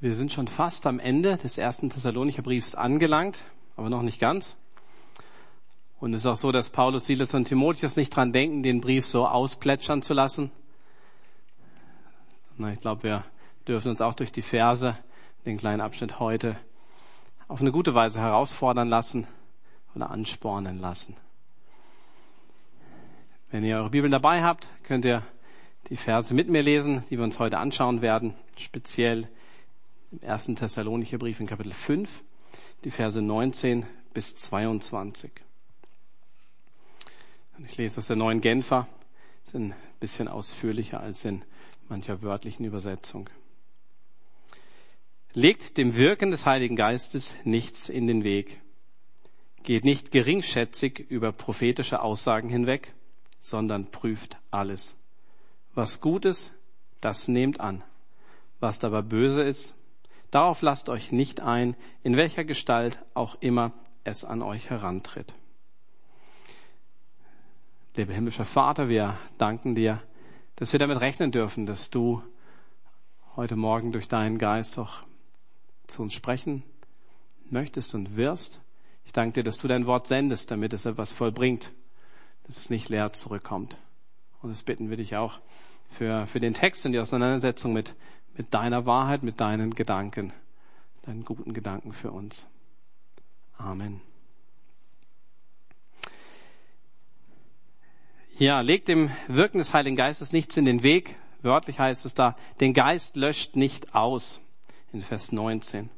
Wir sind schon fast am Ende des ersten Thessalonicher Briefs angelangt, aber noch nicht ganz. Und es ist auch so, dass Paulus, Silas und Timotheus nicht dran denken, den Brief so ausplätschern zu lassen. Na, ich glaube, wir dürfen uns auch durch die Verse, den kleinen Abschnitt heute, auf eine gute Weise herausfordern lassen oder anspornen lassen. Wenn ihr eure Bibeln dabei habt, könnt ihr die Verse mit mir lesen, die wir uns heute anschauen werden, speziell im ersten Thessalonicher Brief in Kapitel 5, die Verse 19 bis 22. Und ich lese aus der neuen Genfer, ist ein bisschen ausführlicher als in mancher wörtlichen Übersetzung. Legt dem Wirken des Heiligen Geistes nichts in den Weg. Geht nicht geringschätzig über prophetische Aussagen hinweg, sondern prüft alles. Was gut ist, das nehmt an. Was aber böse ist, darauf lasst euch nicht ein, in welcher Gestalt auch immer es an euch herantritt. Lieber himmlischer Vater, wir danken dir, dass wir damit rechnen dürfen, dass du heute Morgen durch deinen Geist auch zu uns sprechen möchtest und wirst. Ich danke dir, dass du dein Wort sendest, damit es etwas vollbringt, dass es nicht leer zurückkommt. Und das bitten wir dich auch für, für den Text und die Auseinandersetzung mit, mit deiner Wahrheit, mit deinen Gedanken, deinen guten Gedanken für uns. Amen. Ja, legt dem Wirken des Heiligen Geistes nichts in den Weg. Wörtlich heißt es da, den Geist löscht nicht aus. In Vers 19.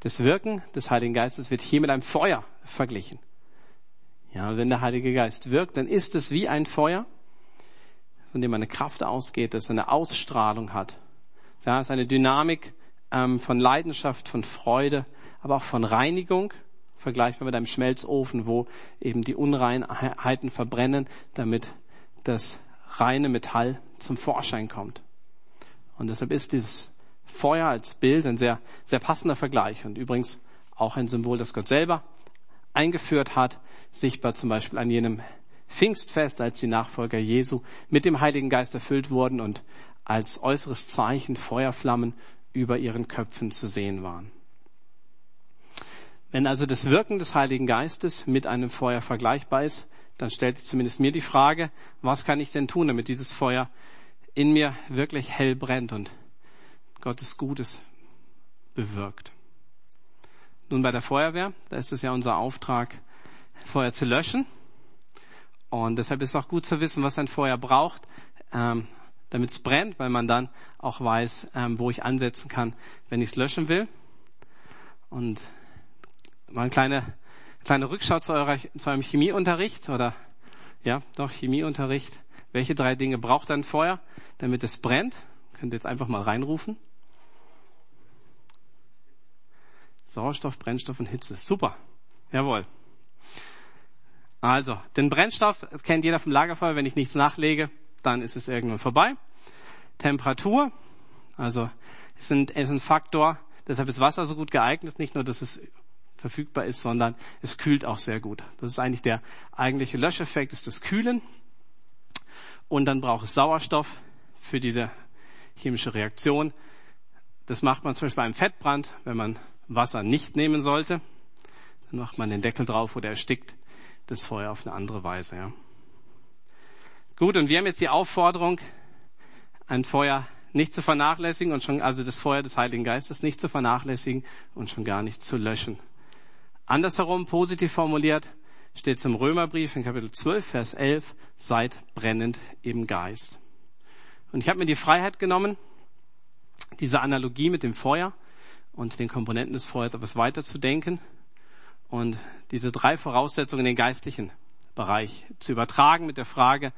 Das Wirken des Heiligen Geistes wird hier mit einem Feuer verglichen. Ja, wenn der Heilige Geist wirkt, dann ist es wie ein Feuer, von dem eine Kraft ausgeht, das eine Ausstrahlung hat. Ja, es ist eine Dynamik ähm, von Leidenschaft, von Freude, aber auch von Reinigung, vergleichbar mit einem Schmelzofen, wo eben die Unreinheiten verbrennen, damit das reine Metall zum Vorschein kommt. Und deshalb ist dieses Feuer als Bild ein sehr, sehr passender Vergleich und übrigens auch ein Symbol, das Gott selber eingeführt hat, sichtbar zum Beispiel an jenem Pfingstfest, als die Nachfolger Jesu mit dem Heiligen Geist erfüllt wurden und als äußeres Zeichen Feuerflammen über ihren Köpfen zu sehen waren. Wenn also das Wirken des Heiligen Geistes mit einem Feuer vergleichbar ist, dann stellt sich zumindest mir die Frage, was kann ich denn tun, damit dieses Feuer in mir wirklich hell brennt und Gottes Gutes bewirkt. Nun bei der Feuerwehr, da ist es ja unser Auftrag, Feuer zu löschen. Und deshalb ist es auch gut zu wissen, was ein Feuer braucht, ähm, damit es brennt, weil man dann auch weiß, ähm, wo ich ansetzen kann, wenn ich es löschen will. Und mal eine kleine, kleine Rückschau zu, eurer, zu eurem Chemieunterricht oder ja, doch Chemieunterricht. Welche drei Dinge braucht ein Feuer, damit es brennt? Könnt ihr jetzt einfach mal reinrufen. Sauerstoff, Brennstoff und Hitze. Super. Jawohl. Also, den Brennstoff kennt jeder vom Lagerfeuer. Wenn ich nichts nachlege, dann ist es irgendwann vorbei. Temperatur. Also, ist ein, ist ein Faktor. Deshalb ist Wasser so gut geeignet. Nicht nur, dass es verfügbar ist, sondern es kühlt auch sehr gut. Das ist eigentlich der eigentliche Löscheffekt, ist das Kühlen. Und dann braucht es Sauerstoff für diese chemische Reaktion. Das macht man zum Beispiel beim Fettbrand, wenn man Wasser nicht nehmen sollte. Dann macht man den Deckel drauf oder erstickt das Feuer auf eine andere Weise. Ja. Gut, und wir haben jetzt die Aufforderung, ein Feuer nicht zu vernachlässigen und schon, also das Feuer des Heiligen Geistes nicht zu vernachlässigen und schon gar nicht zu löschen. Andersherum, positiv formuliert, steht es im Römerbrief in Kapitel 12, Vers 11, seid brennend im Geist. Und ich habe mir die Freiheit genommen, diese Analogie mit dem Feuer und den Komponenten des Feuers etwas weiter zu denken und diese drei Voraussetzungen in den geistlichen Bereich zu übertragen mit der Frage,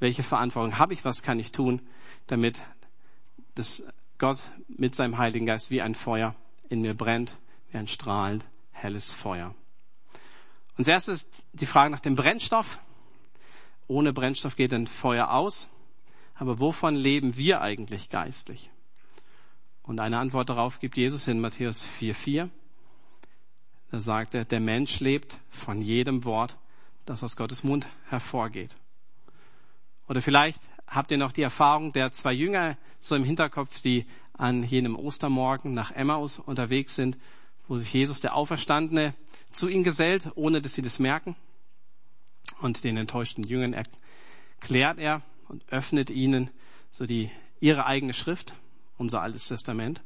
welche Verantwortung habe ich, was kann ich tun, damit das Gott mit seinem Heiligen Geist wie ein Feuer in mir brennt, wie ein strahlend helles Feuer. Und zuerst ist die Frage nach dem Brennstoff. Ohne Brennstoff geht ein Feuer aus. Aber wovon leben wir eigentlich geistlich? Und eine Antwort darauf gibt Jesus in Matthäus 4,4. Da sagt er, der Mensch lebt von jedem Wort, das aus Gottes Mund hervorgeht. Oder vielleicht habt ihr noch die Erfahrung der zwei Jünger so im Hinterkopf, die an jenem Ostermorgen nach Emmaus unterwegs sind, wo sich Jesus, der Auferstandene, zu ihnen gesellt, ohne dass sie das merken. Und den enttäuschten Jüngern erklärt er und öffnet ihnen so die, ihre eigene Schrift, unser Altes Testament.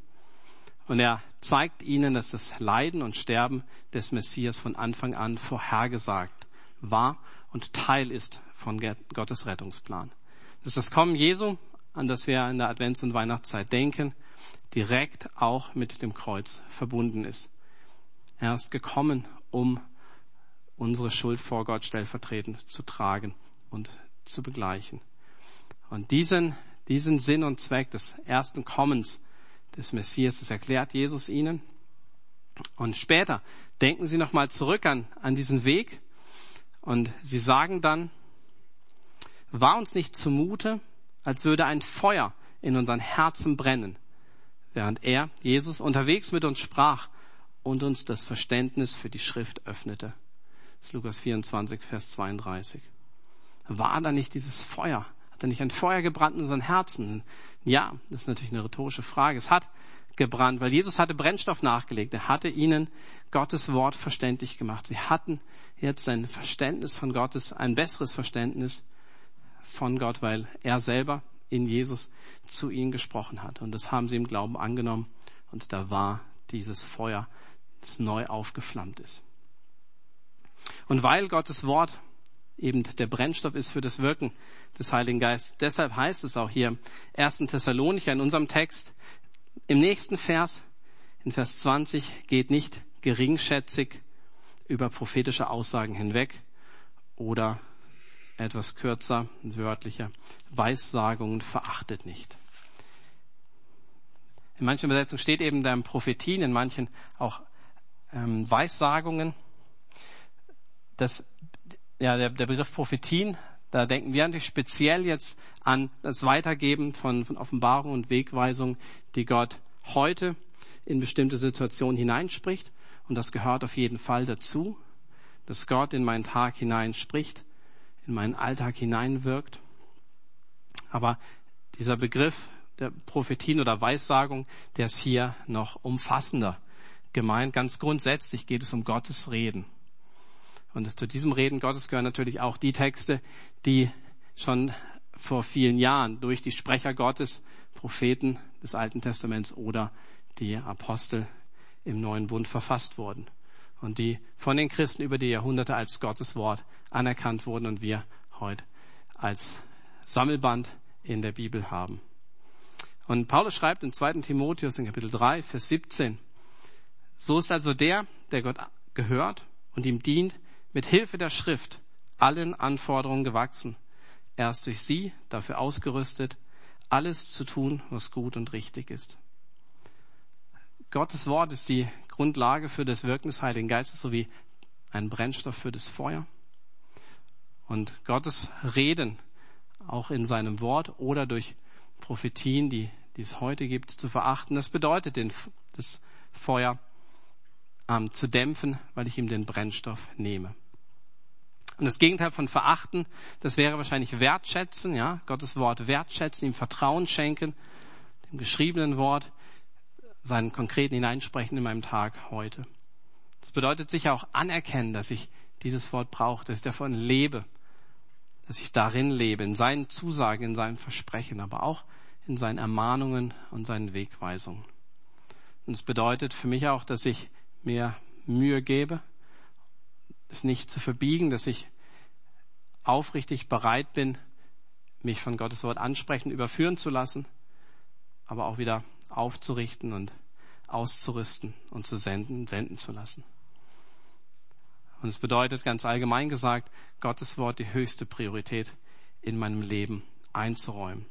Und er zeigt ihnen, dass das Leiden und Sterben des Messias von Anfang an vorhergesagt war und Teil ist von Gottes Rettungsplan. Das ist das Kommen Jesu, an das wir in der Advents- und Weihnachtszeit denken, direkt auch mit dem Kreuz verbunden ist. Er ist gekommen, um unsere Schuld vor Gott stellvertretend zu tragen und zu begleichen. Und diesen, diesen Sinn und Zweck des ersten Kommens des Messias, das erklärt Jesus ihnen. Und später denken sie nochmal zurück an, an diesen Weg und sie sagen dann, war uns nicht zumute, als würde ein Feuer in unseren Herzen brennen, während er, Jesus, unterwegs mit uns sprach und uns das Verständnis für die Schrift öffnete. Das ist Lukas 24, Vers 32. War da nicht dieses Feuer? Hat da nicht ein Feuer gebrannt in unseren Herzen? Ja, das ist natürlich eine rhetorische Frage. Es hat gebrannt, weil Jesus hatte Brennstoff nachgelegt. Er hatte ihnen Gottes Wort verständlich gemacht. Sie hatten jetzt ein Verständnis von Gottes, ein besseres Verständnis von Gott, weil er selber in Jesus zu ihnen gesprochen hat. Und das haben sie im Glauben angenommen. Und da war dieses Feuer, das neu aufgeflammt ist. Und weil Gottes Wort eben der Brennstoff ist für das Wirken des Heiligen Geistes, deshalb heißt es auch hier im 1. Thessalonicher in unserem Text, im nächsten Vers, in Vers 20, geht nicht geringschätzig über prophetische Aussagen hinweg oder etwas kürzer und wörtlicher. Weissagungen verachtet nicht. In manchen Übersetzungen steht eben dann Prophetien, in manchen auch ähm, Weissagungen. Das, ja, der, der Begriff Prophetien, da denken wir natürlich speziell jetzt an das Weitergeben von, von Offenbarungen und Wegweisungen, die Gott heute in bestimmte Situationen hineinspricht. Und das gehört auf jeden Fall dazu, dass Gott in meinen Tag hineinspricht in meinen Alltag hineinwirkt. Aber dieser Begriff der Prophetien oder Weissagung, der ist hier noch umfassender gemeint. Ganz grundsätzlich geht es um Gottes Reden. Und zu diesem Reden Gottes gehören natürlich auch die Texte, die schon vor vielen Jahren durch die Sprecher Gottes, Propheten des Alten Testaments oder die Apostel im Neuen Bund verfasst wurden und die von den Christen über die Jahrhunderte als Gottes Wort anerkannt wurden und wir heute als Sammelband in der Bibel haben. Und Paulus schreibt in 2. Timotheus in Kapitel 3, Vers 17, so ist also der, der Gott gehört und ihm dient, mit Hilfe der Schrift allen Anforderungen gewachsen. Er ist durch sie dafür ausgerüstet, alles zu tun, was gut und richtig ist. Gottes Wort ist die Grundlage für das Wirken des Heiligen Geistes sowie ein Brennstoff für das Feuer. Und Gottes Reden, auch in seinem Wort oder durch Prophetien, die, die es heute gibt, zu verachten, das bedeutet, den, das Feuer ähm, zu dämpfen, weil ich ihm den Brennstoff nehme. Und das Gegenteil von verachten, das wäre wahrscheinlich wertschätzen, ja, Gottes Wort wertschätzen, ihm Vertrauen schenken, dem geschriebenen Wort, seinen konkreten hineinsprechen in meinem Tag heute. Das bedeutet sicher auch anerkennen, dass ich dieses Wort brauche, dass ich davon lebe, dass ich darin lebe, in seinen Zusagen, in seinen Versprechen, aber auch in seinen Ermahnungen und seinen Wegweisungen. Und es bedeutet für mich auch, dass ich mir Mühe gebe, es nicht zu verbiegen, dass ich aufrichtig bereit bin, mich von Gottes Wort ansprechen, überführen zu lassen, aber auch wieder aufzurichten und auszurüsten und zu senden, senden zu lassen. Und es bedeutet ganz allgemein gesagt, Gottes Wort die höchste Priorität in meinem Leben einzuräumen.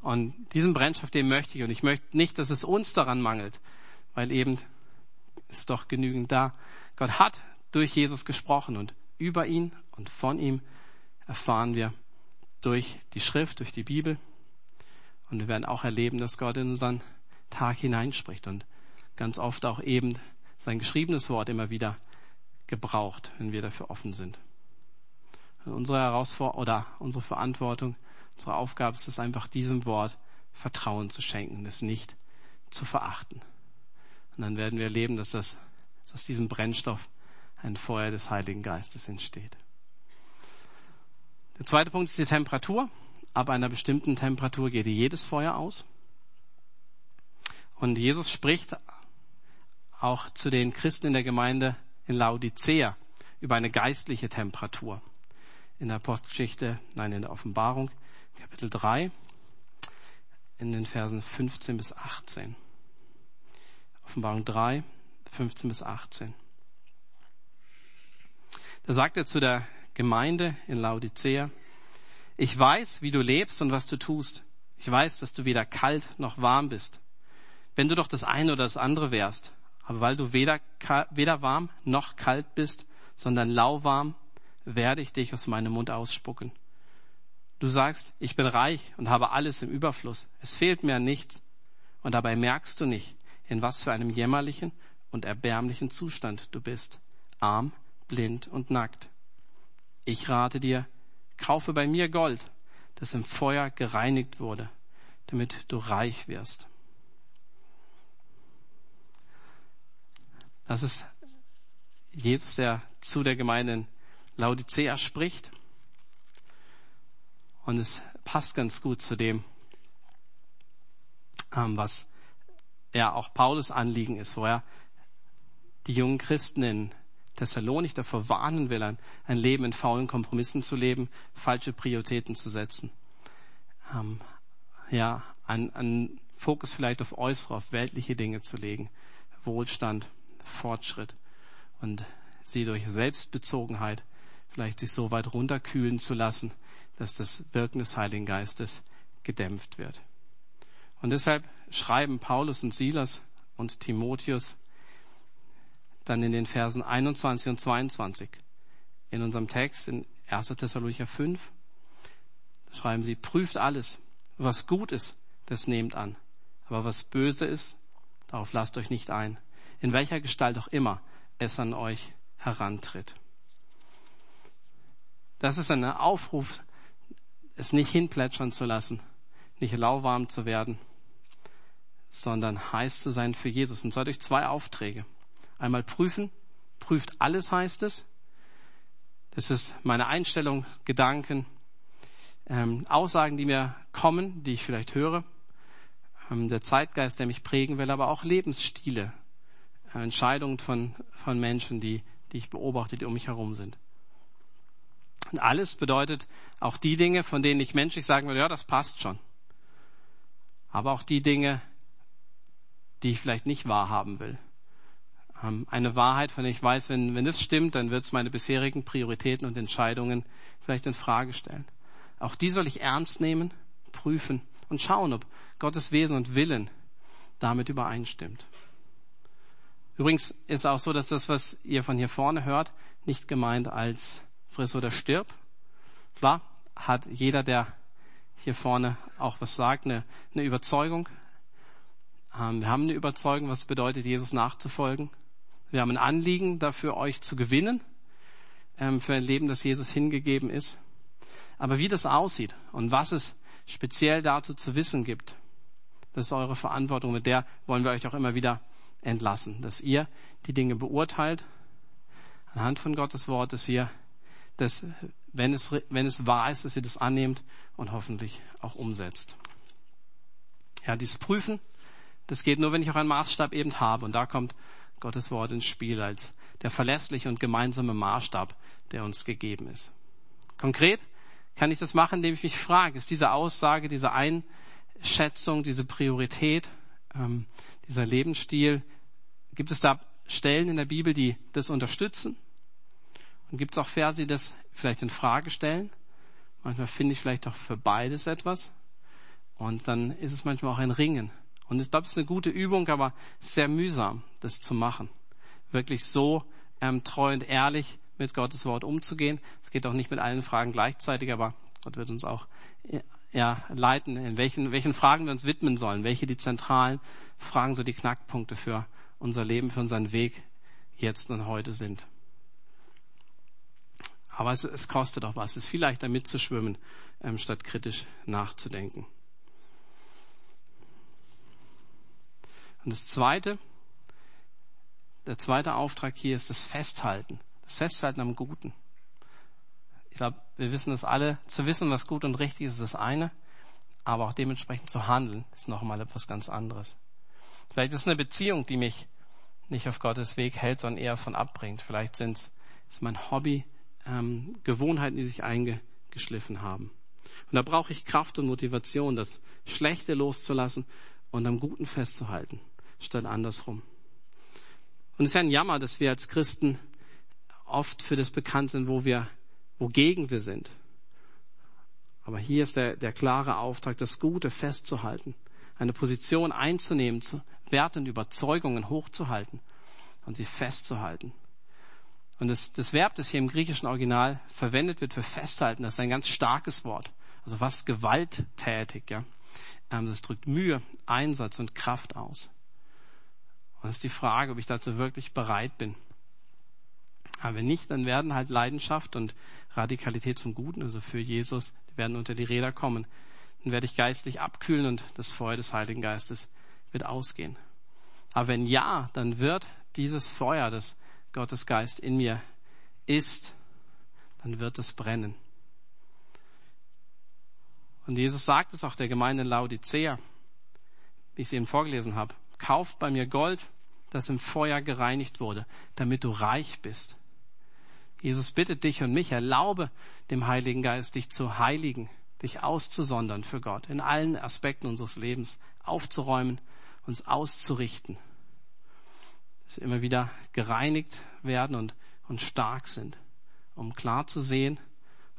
Und diesen Brennstoff, den möchte ich. Und ich möchte nicht, dass es uns daran mangelt, weil eben ist doch genügend da. Gott hat durch Jesus gesprochen und über ihn und von ihm erfahren wir durch die Schrift, durch die Bibel und wir werden auch erleben, dass Gott in unseren Tag hineinspricht und ganz oft auch eben sein geschriebenes Wort immer wieder gebraucht, wenn wir dafür offen sind. Unsere Herausforderung oder unsere Verantwortung, unsere Aufgabe ist es einfach, diesem Wort Vertrauen zu schenken, es nicht zu verachten. Und dann werden wir erleben, dass, das, dass aus diesem Brennstoff ein Feuer des Heiligen Geistes entsteht. Der zweite Punkt ist die Temperatur. Ab einer bestimmten Temperatur geht jedes Feuer aus. Und Jesus spricht auch zu den Christen in der Gemeinde in Laodicea über eine geistliche Temperatur. In der Apostelgeschichte, nein, in der Offenbarung, Kapitel 3, in den Versen 15 bis 18. Offenbarung 3, 15 bis 18. Da sagt er zu der Gemeinde in Laodicea, ich weiß, wie du lebst und was du tust. Ich weiß, dass du weder kalt noch warm bist. Wenn du doch das eine oder das andere wärst, aber weil du weder, weder warm noch kalt bist, sondern lauwarm, werde ich dich aus meinem Mund ausspucken. Du sagst, ich bin reich und habe alles im Überfluss. Es fehlt mir an nichts. Und dabei merkst du nicht, in was für einem jämmerlichen und erbärmlichen Zustand du bist. Arm, blind und nackt. Ich rate dir, kaufe bei mir Gold, das im Feuer gereinigt wurde, damit du reich wirst. Das ist Jesus, der zu der Gemeinde in Laodicea spricht. Und es passt ganz gut zu dem, ähm, was ja auch Paulus Anliegen ist, wo er die jungen Christen in Thessalonik davor warnen will, ein, ein Leben in faulen Kompromissen zu leben, falsche Prioritäten zu setzen. Ähm, ja, einen Fokus vielleicht auf äußere, auf weltliche Dinge zu legen. Wohlstand, Fortschritt. Und sie durch Selbstbezogenheit vielleicht sich so weit runterkühlen zu lassen, dass das Wirken des Heiligen Geistes gedämpft wird. Und deshalb schreiben Paulus und Silas und Timotheus dann in den Versen 21 und 22 in unserem Text in 1. Thessalonicher 5 schreiben sie, prüft alles, was gut ist, das nehmt an. Aber was böse ist, darauf lasst euch nicht ein. In welcher Gestalt auch immer es an euch herantritt. Das ist ein Aufruf, es nicht hinplätschern zu lassen, nicht lauwarm zu werden, sondern heiß zu sein für Jesus. Und zwar durch zwei Aufträge. Einmal prüfen, prüft alles heißt es. Das ist meine Einstellung, Gedanken, ähm, Aussagen, die mir kommen, die ich vielleicht höre, ähm, der Zeitgeist, der mich prägen will, aber auch Lebensstile, äh, Entscheidungen von, von Menschen, die, die ich beobachte, die um mich herum sind. Und alles bedeutet auch die Dinge, von denen ich menschlich sagen würde, ja, das passt schon. Aber auch die Dinge, die ich vielleicht nicht wahrhaben will. Ähm, eine Wahrheit, von der ich weiß, wenn, wenn das stimmt, dann wird es meine bisherigen Prioritäten und Entscheidungen vielleicht in Frage stellen. Auch die soll ich ernst nehmen, prüfen und schauen, ob Gottes Wesen und Willen damit übereinstimmt. Übrigens ist auch so, dass das, was ihr von hier vorne hört, nicht gemeint als friss oder stirb. Klar, hat jeder, der hier vorne auch was sagt, eine, eine Überzeugung. Ähm, wir haben eine Überzeugung, was bedeutet, Jesus nachzufolgen. Wir haben ein Anliegen dafür, euch zu gewinnen, ähm, für ein Leben, das Jesus hingegeben ist. Aber wie das aussieht und was es speziell dazu zu wissen gibt, das ist eure Verantwortung. Mit der wollen wir euch auch immer wieder entlassen, dass ihr die Dinge beurteilt anhand von Gottes Wort, dass ihr dass, wenn es, wenn es wahr ist, dass ihr das annehmt und hoffentlich auch umsetzt. Ja, dieses Prüfen, das geht nur, wenn ich auch einen Maßstab eben habe. Und da kommt Gottes Wort ins Spiel als der verlässliche und gemeinsame Maßstab, der uns gegeben ist. Konkret kann ich das machen, indem ich mich frage, ist diese Aussage, diese Einschätzung, diese Priorität, ähm, dieser Lebensstil, gibt es da Stellen in der Bibel, die das unterstützen? Und gibt es auch Verse, die das vielleicht in Frage stellen? Manchmal finde ich vielleicht auch für beides etwas. Und dann ist es manchmal auch ein Ringen. Und ich glaube, es ist eine gute Übung, aber sehr mühsam, das zu machen. Wirklich so ähm, treu und ehrlich mit Gottes Wort umzugehen. Es geht auch nicht mit allen Fragen gleichzeitig, aber Gott wird uns auch ja, leiten, in welchen, welchen Fragen wir uns widmen sollen, welche die zentralen Fragen, so die Knackpunkte für unser Leben, für unseren Weg jetzt und heute sind. Aber es, es kostet auch was. Es ist viel leichter mitzuschwimmen, ähm, statt kritisch nachzudenken. Und das zweite, der zweite Auftrag hier ist das Festhalten. Das Festhalten am Guten. Ich glaube, wir wissen das alle. Zu wissen, was gut und richtig ist, ist das eine. Aber auch dementsprechend zu handeln, ist nochmal etwas ganz anderes. Vielleicht ist es eine Beziehung, die mich nicht auf Gottes Weg hält, sondern eher von abbringt. Vielleicht sind es ist mein Hobby, ähm, Gewohnheiten, die sich eingeschliffen haben. Und da brauche ich Kraft und Motivation, das Schlechte loszulassen und am Guten festzuhalten, statt andersrum. Und es ist ja ein Jammer, dass wir als Christen oft für das bekannt sind, wo wir, wogegen wir sind. Aber hier ist der, der klare Auftrag, das Gute festzuhalten, eine Position einzunehmen, Werte und Überzeugungen hochzuhalten und sie festzuhalten. Und das, das Verb, das hier im griechischen Original verwendet wird für festhalten, das ist ein ganz starkes Wort. Also fast gewalttätig, ja. Ähm, das drückt Mühe, Einsatz und Kraft aus. Und es ist die Frage, ob ich dazu wirklich bereit bin. Aber wenn nicht, dann werden halt Leidenschaft und Radikalität zum Guten, also für Jesus, die werden unter die Räder kommen. Dann werde ich geistlich abkühlen und das Feuer des Heiligen Geistes wird ausgehen. Aber wenn ja, dann wird dieses Feuer, das Gottes Geist in mir ist, dann wird es brennen. Und Jesus sagt es auch der Gemeinde in Laodicea, wie ich es Ihnen vorgelesen habe. Kauft bei mir Gold, das im Feuer gereinigt wurde, damit du reich bist. Jesus bittet dich und mich, erlaube dem Heiligen Geist, dich zu heiligen, dich auszusondern für Gott, in allen Aspekten unseres Lebens aufzuräumen, uns auszurichten dass wir immer wieder gereinigt werden und, und stark sind, um klar zu sehen,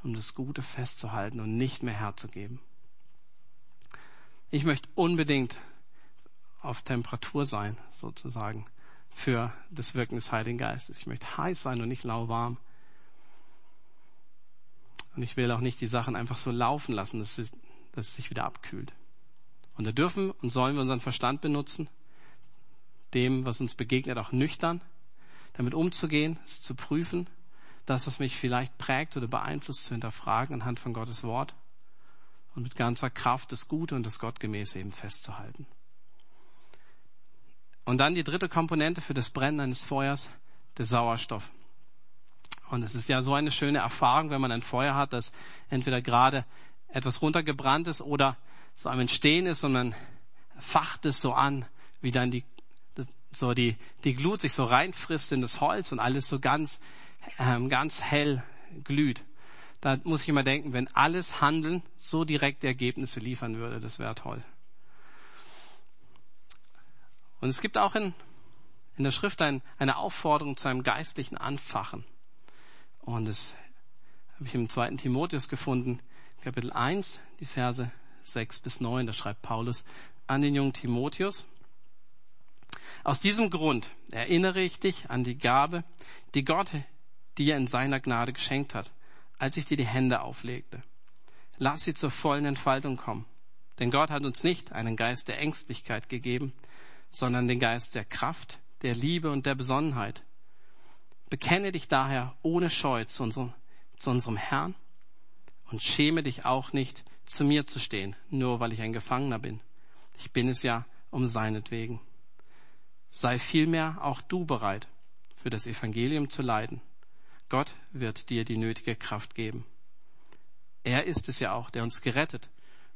um das Gute festzuhalten und nicht mehr herzugeben. Ich möchte unbedingt auf Temperatur sein, sozusagen, für das Wirken des Heiligen Geistes. Ich möchte heiß sein und nicht lauwarm. Und ich will auch nicht die Sachen einfach so laufen lassen, dass es, dass es sich wieder abkühlt. Und da dürfen und sollen wir unseren Verstand benutzen, dem, was uns begegnet, auch nüchtern damit umzugehen, es zu prüfen, das, was mich vielleicht prägt oder beeinflusst, zu hinterfragen anhand von Gottes Wort und mit ganzer Kraft das Gute und das Gottgemäße eben festzuhalten. Und dann die dritte Komponente für das Brennen eines Feuers, der Sauerstoff. Und es ist ja so eine schöne Erfahrung, wenn man ein Feuer hat, das entweder gerade etwas runtergebrannt ist oder so am Entstehen ist und man facht es so an, wie dann die so die, die Glut sich so reinfrisst in das Holz und alles so ganz, ähm, ganz hell glüht. Da muss ich immer denken, wenn alles Handeln so direkte Ergebnisse liefern würde, das wäre toll. Und es gibt auch in, in der Schrift ein, eine Aufforderung zu einem geistlichen Anfachen. Und das habe ich im zweiten Timotheus gefunden, Kapitel 1, die Verse 6 bis 9, da schreibt Paulus an den jungen Timotheus, aus diesem Grund erinnere ich dich an die Gabe, die Gott dir in seiner Gnade geschenkt hat, als ich dir die Hände auflegte. Lass sie zur vollen Entfaltung kommen. Denn Gott hat uns nicht einen Geist der Ängstlichkeit gegeben, sondern den Geist der Kraft, der Liebe und der Besonnenheit. Bekenne dich daher ohne Scheu zu unserem, zu unserem Herrn und schäme dich auch nicht, zu mir zu stehen, nur weil ich ein Gefangener bin. Ich bin es ja um seinetwegen. Sei vielmehr auch du bereit, für das Evangelium zu leiden. Gott wird dir die nötige Kraft geben. Er ist es ja auch, der uns gerettet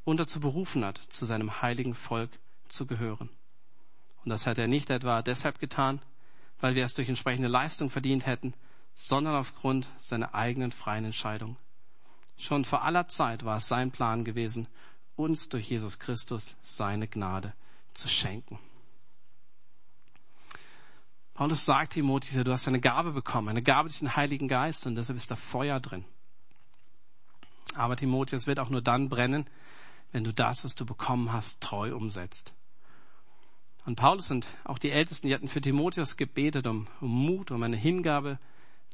und dazu berufen hat, zu seinem heiligen Volk zu gehören. Und das hat er nicht etwa deshalb getan, weil wir es durch entsprechende Leistung verdient hätten, sondern aufgrund seiner eigenen freien Entscheidung. Schon vor aller Zeit war es sein Plan gewesen, uns durch Jesus Christus seine Gnade zu schenken. Paulus sagt Timotheus, du hast eine Gabe bekommen, eine Gabe durch den Heiligen Geist und deshalb ist da Feuer drin. Aber Timotheus wird auch nur dann brennen, wenn du das, was du bekommen hast, treu umsetzt. Und Paulus und auch die Ältesten, die hatten für Timotheus gebetet um, um Mut, um eine Hingabe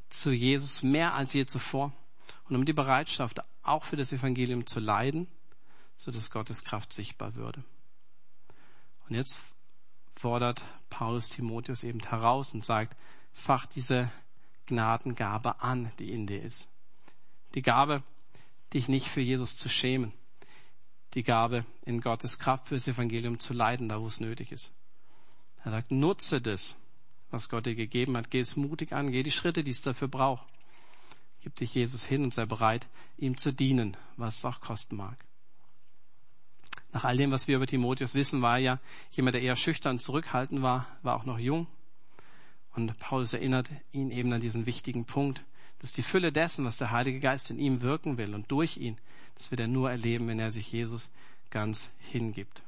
zu Jesus mehr als je zuvor und um die Bereitschaft, auch für das Evangelium zu leiden, so dass Gottes Kraft sichtbar würde. Und jetzt fordert Paulus Timotheus eben heraus und sagt, fach diese Gnadengabe an, die in dir ist. Die Gabe, dich nicht für Jesus zu schämen. Die Gabe, in Gottes Kraft fürs Evangelium zu leiden, da wo es nötig ist. Er sagt, nutze das, was Gott dir gegeben hat. Geh es mutig an, geh die Schritte, die es dafür braucht. Gib dich Jesus hin und sei bereit, ihm zu dienen, was es auch kosten mag. Nach all dem, was wir über Timotheus wissen, war er ja jemand, der eher schüchtern zurückhaltend war, war auch noch jung. Und Paulus erinnert ihn eben an diesen wichtigen Punkt, dass die Fülle dessen, was der Heilige Geist in ihm wirken will und durch ihn, das wird er nur erleben, wenn er sich Jesus ganz hingibt.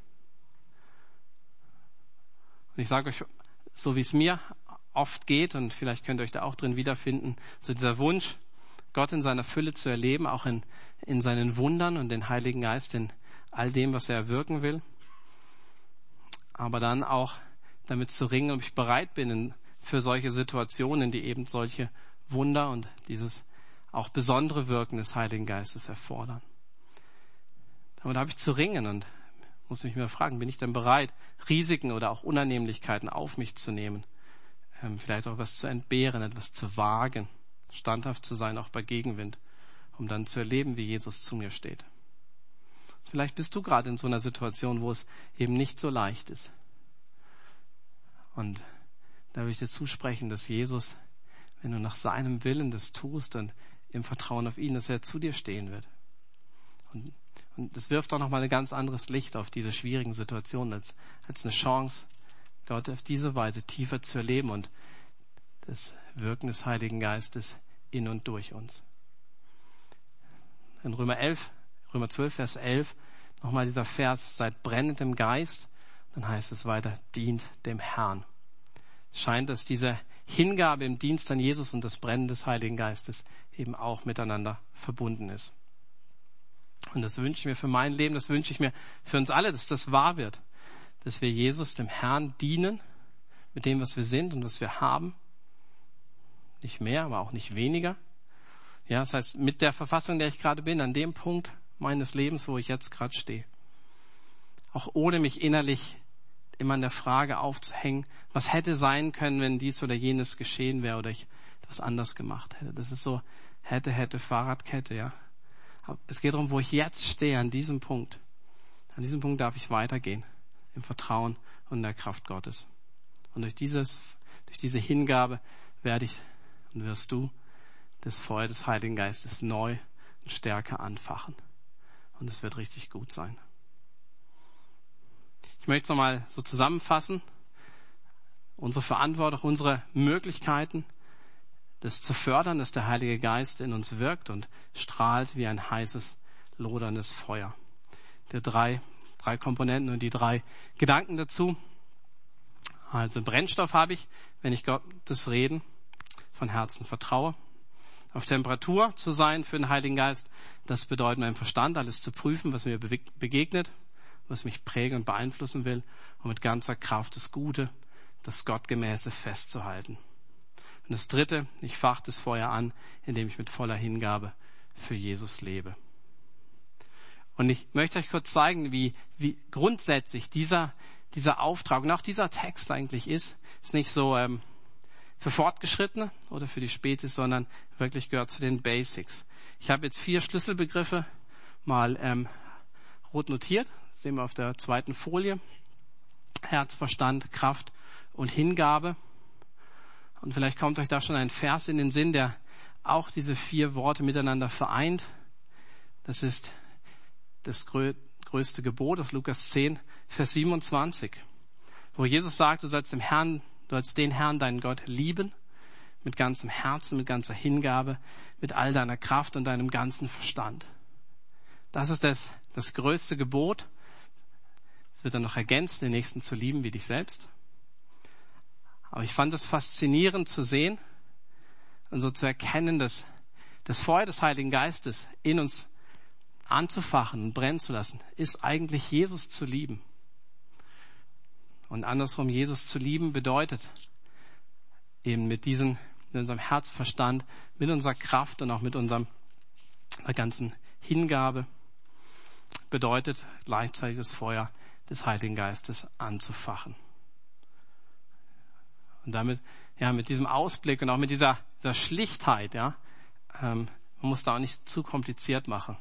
Und ich sage euch, so wie es mir oft geht, und vielleicht könnt ihr euch da auch drin wiederfinden, so dieser Wunsch, Gott in seiner Fülle zu erleben, auch in, in seinen Wundern und den Heiligen Geist in all dem, was er wirken will. Aber dann auch damit zu ringen, ob ich bereit bin für solche Situationen, die eben solche Wunder und dieses auch besondere Wirken des Heiligen Geistes erfordern. Damit habe ich zu ringen und muss mich mir fragen, bin ich denn bereit, Risiken oder auch Unannehmlichkeiten auf mich zu nehmen? Ähm, vielleicht auch etwas zu entbehren, etwas zu wagen, standhaft zu sein, auch bei Gegenwind, um dann zu erleben, wie Jesus zu mir steht. Vielleicht bist du gerade in so einer Situation, wo es eben nicht so leicht ist. Und da will ich dir zusprechen, dass Jesus, wenn du nach seinem Willen das tust und im Vertrauen auf ihn, dass er zu dir stehen wird. Und das wirft auch nochmal ein ganz anderes Licht auf diese schwierigen Situationen als, als eine Chance, Gott auf diese Weise tiefer zu erleben und das Wirken des Heiligen Geistes in und durch uns. In Römer 11 Römer 12, Vers 11, nochmal dieser Vers, seid brennend im Geist. Dann heißt es weiter, dient dem Herrn. Es scheint, dass diese Hingabe im Dienst an Jesus und das Brennen des Heiligen Geistes eben auch miteinander verbunden ist. Und das wünsche ich mir für mein Leben, das wünsche ich mir für uns alle, dass das wahr wird. Dass wir Jesus, dem Herrn, dienen mit dem, was wir sind und was wir haben. Nicht mehr, aber auch nicht weniger. Ja, das heißt, mit der Verfassung, in der ich gerade bin, an dem Punkt, meines Lebens, wo ich jetzt gerade stehe. Auch ohne mich innerlich immer an der Frage aufzuhängen, was hätte sein können, wenn dies oder jenes geschehen wäre oder ich etwas anders gemacht hätte. Das ist so hätte, hätte, Fahrradkette, ja. Es geht darum, wo ich jetzt stehe, an diesem Punkt. An diesem Punkt darf ich weitergehen. Im Vertrauen und in der Kraft Gottes. Und durch dieses, durch diese Hingabe werde ich und wirst du das Feuer des Heiligen Geistes neu und stärker anfachen und es wird richtig gut sein. Ich möchte es nochmal so zusammenfassen. Unsere Verantwortung, unsere Möglichkeiten, das zu fördern, dass der Heilige Geist in uns wirkt und strahlt wie ein heißes, loderndes Feuer. Der drei, drei Komponenten und die drei Gedanken dazu. Also Brennstoff habe ich, wenn ich Gottes Reden von Herzen vertraue auf Temperatur zu sein für den Heiligen Geist. Das bedeutet, meinem Verstand alles zu prüfen, was mir begegnet, was mich prägen und beeinflussen will und mit ganzer Kraft das Gute, das Gottgemäße festzuhalten. Und das Dritte, ich fache das Feuer an, indem ich mit voller Hingabe für Jesus lebe. Und ich möchte euch kurz zeigen, wie, wie grundsätzlich dieser, dieser Auftrag und auch dieser Text eigentlich ist. Ist nicht so, ähm, für Fortgeschrittene oder für die Spätis, sondern wirklich gehört zu den Basics. Ich habe jetzt vier Schlüsselbegriffe mal ähm, rot notiert. Das sehen wir auf der zweiten Folie. Herz, Verstand, Kraft und Hingabe. Und vielleicht kommt euch da schon ein Vers in den Sinn, der auch diese vier Worte miteinander vereint. Das ist das größte Gebot aus Lukas 10, Vers 27, wo Jesus sagt, du sollst dem Herrn Du sollst den Herrn, deinen Gott, lieben, mit ganzem Herzen, mit ganzer Hingabe, mit all deiner Kraft und deinem ganzen Verstand. Das ist das, das größte Gebot. Es wird dann noch ergänzt, den Nächsten zu lieben wie dich selbst. Aber ich fand es faszinierend zu sehen und so zu erkennen, dass das Feuer des Heiligen Geistes in uns anzufachen und brennen zu lassen, ist eigentlich Jesus zu lieben. Und andersrum, Jesus zu lieben bedeutet eben mit diesem, mit unserem Herzverstand, mit unserer Kraft und auch mit unserem der ganzen Hingabe bedeutet gleichzeitig das Feuer des Heiligen Geistes anzufachen. Und damit, ja, mit diesem Ausblick und auch mit dieser, dieser Schlichtheit, ja, ähm, Man muss da auch nicht zu kompliziert machen.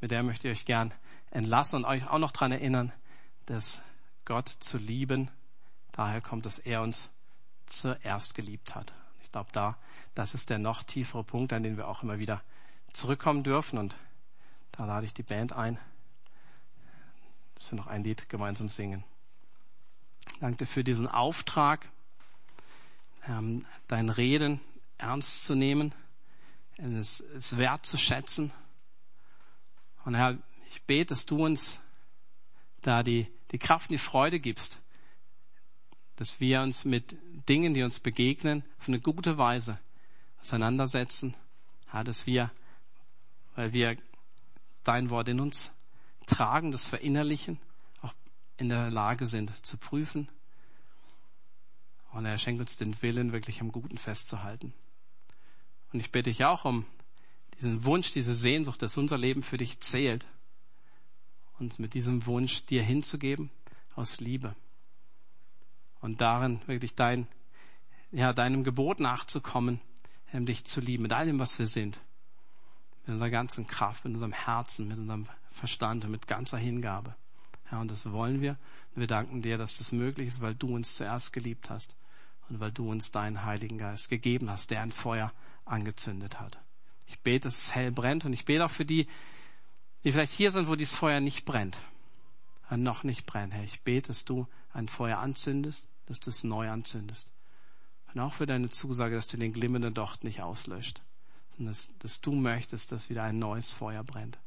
Mit der möchte ich euch gern entlassen und euch auch noch dran erinnern, dass Gott zu lieben, daher kommt, dass er uns zuerst geliebt hat. Ich glaube, da, das ist der noch tiefere Punkt, an den wir auch immer wieder zurückkommen dürfen. Und da lade ich die Band ein, dass wir noch ein Lied gemeinsam singen. Danke für diesen Auftrag, ähm, dein Reden ernst zu nehmen, es, es wertzuschätzen. Und Herr, ich bete, dass du uns da die, die Kraft und die Freude gibst, dass wir uns mit Dingen, die uns begegnen, auf eine gute Weise auseinandersetzen, ja, dass wir, weil wir dein Wort in uns tragen, das verinnerlichen, auch in der Lage sind zu prüfen. Und er schenkt uns den Willen, wirklich am Guten festzuhalten. Und ich bitte dich auch um diesen Wunsch, diese Sehnsucht, dass unser Leben für dich zählt, uns mit diesem Wunsch dir hinzugeben aus Liebe und darin wirklich dein, ja, deinem Gebot nachzukommen, um dich zu lieben, mit allem, was wir sind. Mit unserer ganzen Kraft, mit unserem Herzen, mit unserem Verstand und mit ganzer Hingabe. Ja, und das wollen wir. Wir danken dir, dass das möglich ist, weil du uns zuerst geliebt hast und weil du uns deinen Heiligen Geist gegeben hast, der ein Feuer angezündet hat. Ich bete, dass es hell brennt und ich bete auch für die, die vielleicht hier sind, wo dieses Feuer nicht brennt, noch nicht brennt. Herr, ich bete, dass du ein Feuer anzündest, dass du es neu anzündest. Und auch für deine Zusage, dass du den glimmenden Docht nicht auslöscht, sondern dass, dass du möchtest, dass wieder ein neues Feuer brennt.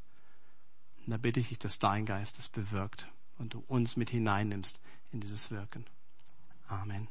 Und da bitte ich dich, dass dein Geist es bewirkt und du uns mit hineinnimmst in dieses Wirken. Amen.